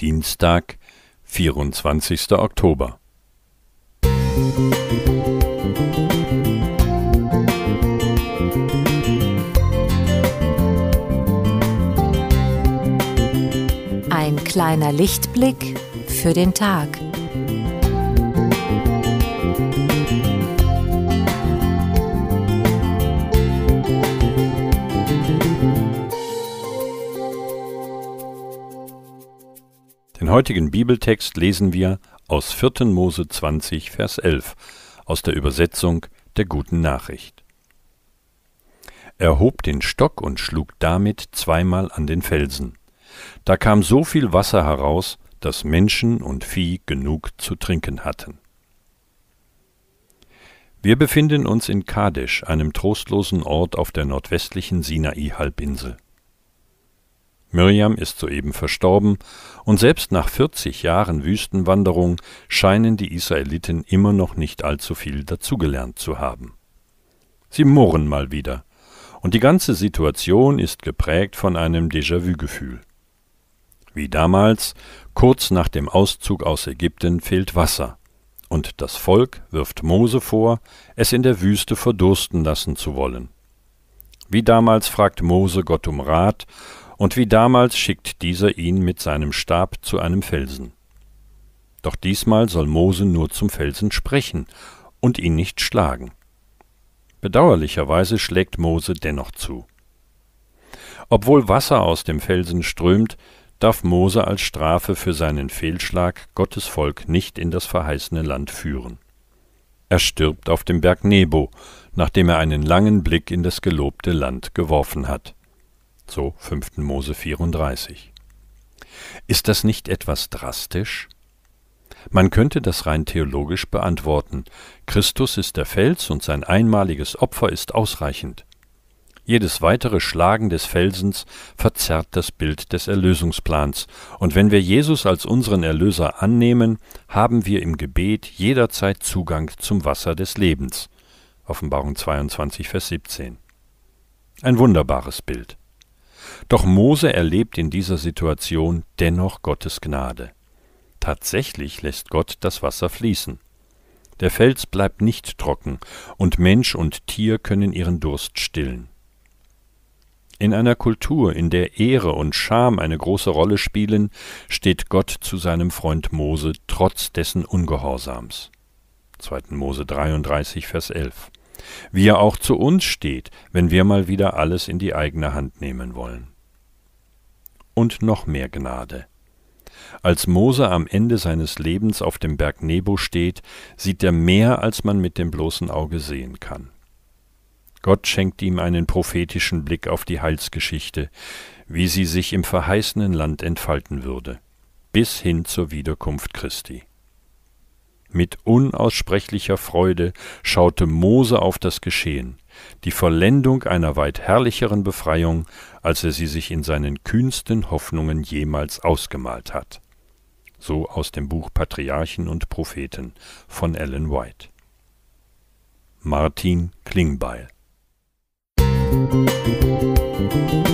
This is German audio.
Dienstag, 24. Oktober. Ein kleiner Lichtblick für den Tag. Den heutigen Bibeltext lesen wir aus 4. Mose 20, Vers 11 aus der Übersetzung der guten Nachricht. Er hob den Stock und schlug damit zweimal an den Felsen. Da kam so viel Wasser heraus, dass Menschen und Vieh genug zu trinken hatten. Wir befinden uns in Kadesh, einem trostlosen Ort auf der nordwestlichen Sinai-Halbinsel. Mirjam ist soeben verstorben, und selbst nach 40 Jahren Wüstenwanderung scheinen die Israeliten immer noch nicht allzu viel dazugelernt zu haben. Sie murren mal wieder, und die ganze Situation ist geprägt von einem Déjà-vu-Gefühl. Wie damals, kurz nach dem Auszug aus Ägypten fehlt Wasser, und das Volk wirft Mose vor, es in der Wüste verdursten lassen zu wollen. Wie damals fragt Mose Gott um Rat, und wie damals schickt dieser ihn mit seinem Stab zu einem Felsen. Doch diesmal soll Mose nur zum Felsen sprechen und ihn nicht schlagen. Bedauerlicherweise schlägt Mose dennoch zu. Obwohl Wasser aus dem Felsen strömt, darf Mose als Strafe für seinen Fehlschlag Gottes Volk nicht in das verheißene Land führen. Er stirbt auf dem Berg Nebo, nachdem er einen langen Blick in das gelobte Land geworfen hat so 5. Mose 34. Ist das nicht etwas drastisch? Man könnte das rein theologisch beantworten. Christus ist der Fels und sein einmaliges Opfer ist ausreichend. Jedes weitere Schlagen des Felsens verzerrt das Bild des Erlösungsplans, und wenn wir Jesus als unseren Erlöser annehmen, haben wir im Gebet jederzeit Zugang zum Wasser des Lebens. Offenbarung 22, Vers 17. Ein wunderbares Bild. Doch Mose erlebt in dieser Situation dennoch Gottes Gnade. Tatsächlich lässt Gott das Wasser fließen. Der Fels bleibt nicht trocken, und Mensch und Tier können ihren Durst stillen. In einer Kultur, in der Ehre und Scham eine große Rolle spielen, steht Gott zu seinem Freund Mose trotz dessen Ungehorsams. 2. Mose 33, Vers 11 wie er auch zu uns steht, wenn wir mal wieder alles in die eigene Hand nehmen wollen. Und noch mehr Gnade. Als Mose am Ende seines Lebens auf dem Berg Nebo steht, sieht er mehr, als man mit dem bloßen Auge sehen kann. Gott schenkt ihm einen prophetischen Blick auf die Heilsgeschichte, wie sie sich im verheißenen Land entfalten würde, bis hin zur Wiederkunft Christi. Mit unaussprechlicher Freude schaute Mose auf das Geschehen, die Vollendung einer weit herrlicheren Befreiung, als er sie sich in seinen kühnsten Hoffnungen jemals ausgemalt hat. So aus dem Buch Patriarchen und Propheten von Ellen White. Martin Klingbeil Musik